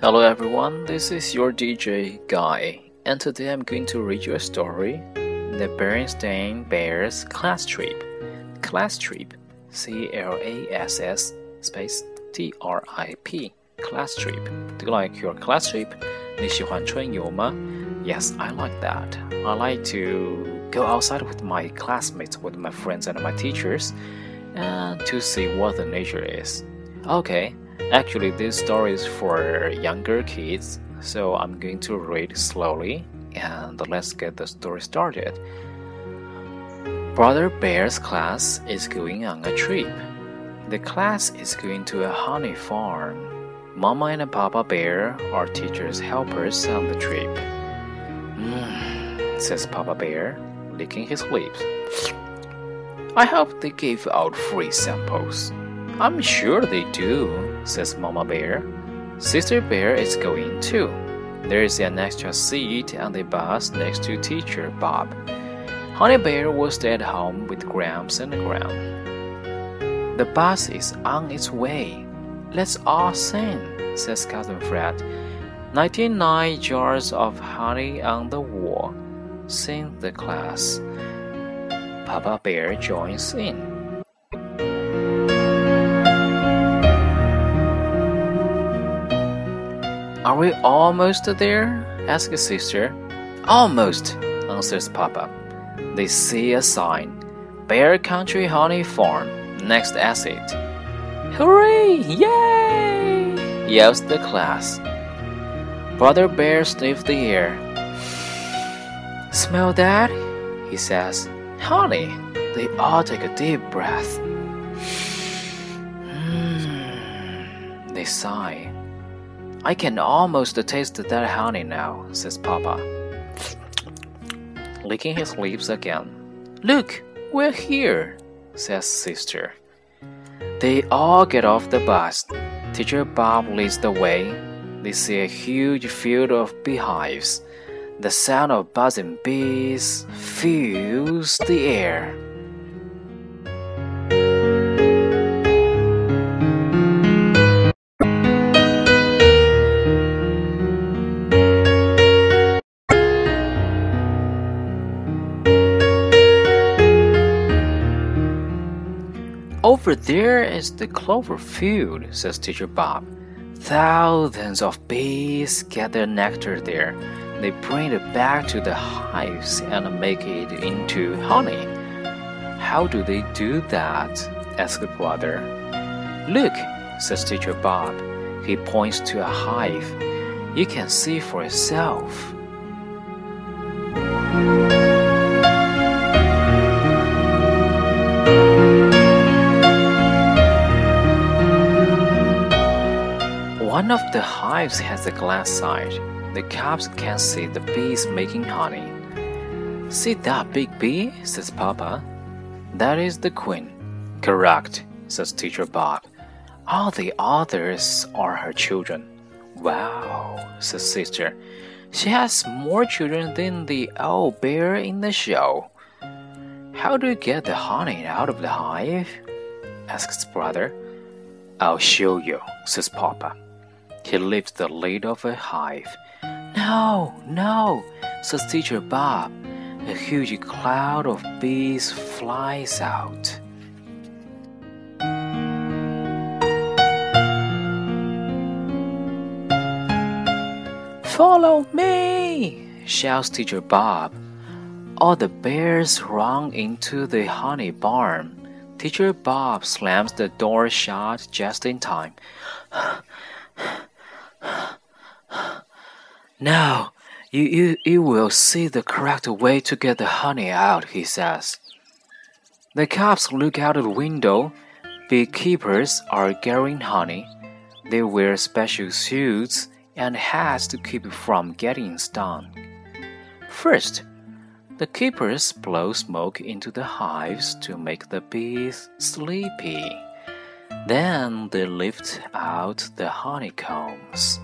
Hello everyone, this is your DJ Guy, and today I'm going to read you a story The Berenstain Bears Class Trip. Class Trip, C L A S S space T R I P, Class Trip. Do you like your class trip? I like that. I like to go outside with my classmates, with my friends and my teachers, and to see what the nature is. Okay. Actually, this story is for younger kids, so I'm going to read slowly and let's get the story started. Brother Bear's class is going on a trip. The class is going to a honey farm. Mama and Papa Bear are teachers' helpers on the trip. Mmm, says Papa Bear, licking his lips. I hope they give out free samples. I'm sure they do, says Mama Bear. Sister Bear is going too. There is an extra seat on the bus next to Teacher Bob. Honey Bear will stay at home with Gramps and Gram. The bus is on its way. Let's all sing, says Cousin Fred. Ninety-nine jars of honey on the wall, sing the class. Papa Bear joins in. Are we almost there? asks his sister. Almost, answers Papa. They see a sign Bear Country Honey Farm, next exit. Hooray! Yay! yells the class. Brother Bear sniffs the air. Smell that? he says. Honey! They all take a deep breath. Mm, they sigh. I can almost taste that honey now, says Papa, licking his lips again. Look, we're here, says Sister. They all get off the bus. Teacher Bob leads the way. They see a huge field of beehives. The sound of buzzing bees fills the air. Over there is the clover field, says Teacher Bob. Thousands of bees gather nectar there. They bring it back to the hives and make it into honey. How do they do that? asks the brother. Look, says Teacher Bob. He points to a hive. You can see for yourself. One of the hives has a glass side. The cubs can see the bees making honey. See that big bee? says Papa. That is the queen. Correct, says Teacher Bob. All the others are her children. Wow, says Sister. She has more children than the owl bear in the show. How do you get the honey out of the hive? asks brother. I'll show you, says Papa. He lifts the lid of a hive. No, no, says Teacher Bob. A huge cloud of bees flies out. Follow me, shouts Teacher Bob. All the bears run into the honey barn. Teacher Bob slams the door shut just in time. Now, you, you, you will see the correct way to get the honey out, he says. The cubs look out of the window. Beekeepers are gathering honey. They wear special suits and hats to keep from getting stung. First, the keepers blow smoke into the hives to make the bees sleepy. Then they lift out the honeycombs.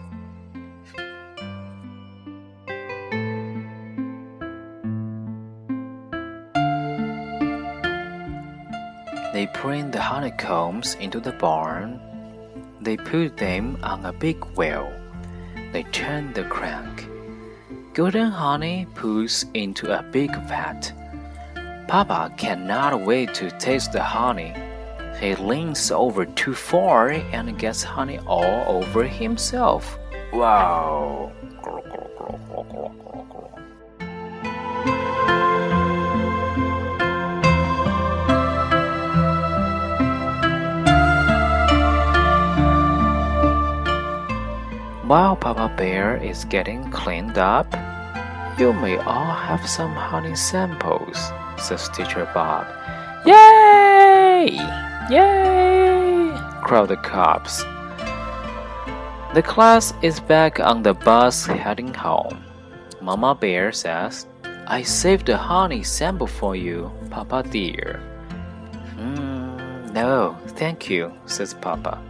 They bring the honeycombs into the barn. They put them on a big wheel. they turn the crank. Golden honey pours into a big vat. Papa cannot wait to taste the honey. He leans over too far and gets honey all over himself. Wow! Bear is getting cleaned up, you may all have some honey samples, says Teacher Bob. Yay! Yay! crowd the cops. The class is back on the bus heading home. Mama Bear says, I saved a honey sample for you, Papa dear. Hmm, no, thank you, says Papa.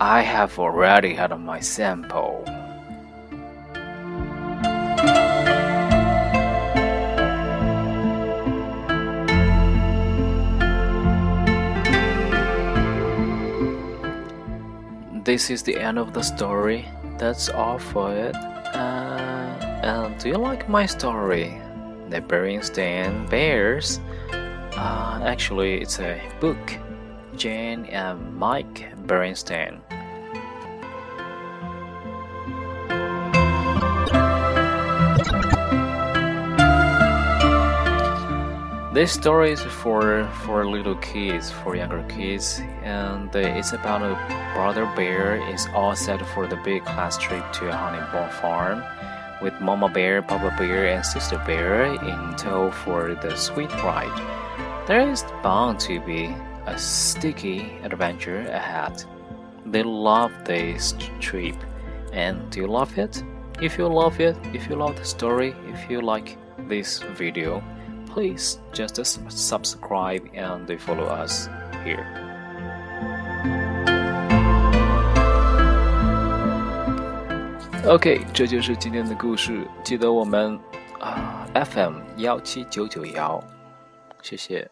I have already had my sample. This is the end of the story. That's all for it. Uh, and do you like my story? The Berenstain Bears? Uh, actually, it's a book. Jane and Mike Berenstain. This story is for for little kids, for younger kids, and uh, it's about a brother bear is all set for the big class trip to a honey farm, with Mama Bear, Papa Bear, and Sister Bear in tow for the sweet ride. There is bound to be a sticky adventure ahead. They love this trip, and do you love it? If you love it, if you love the story, if you like this video please just subscribe and follow us here. OK，这就是今天的故事。记得我们啊，FM 幺七九九幺，谢谢。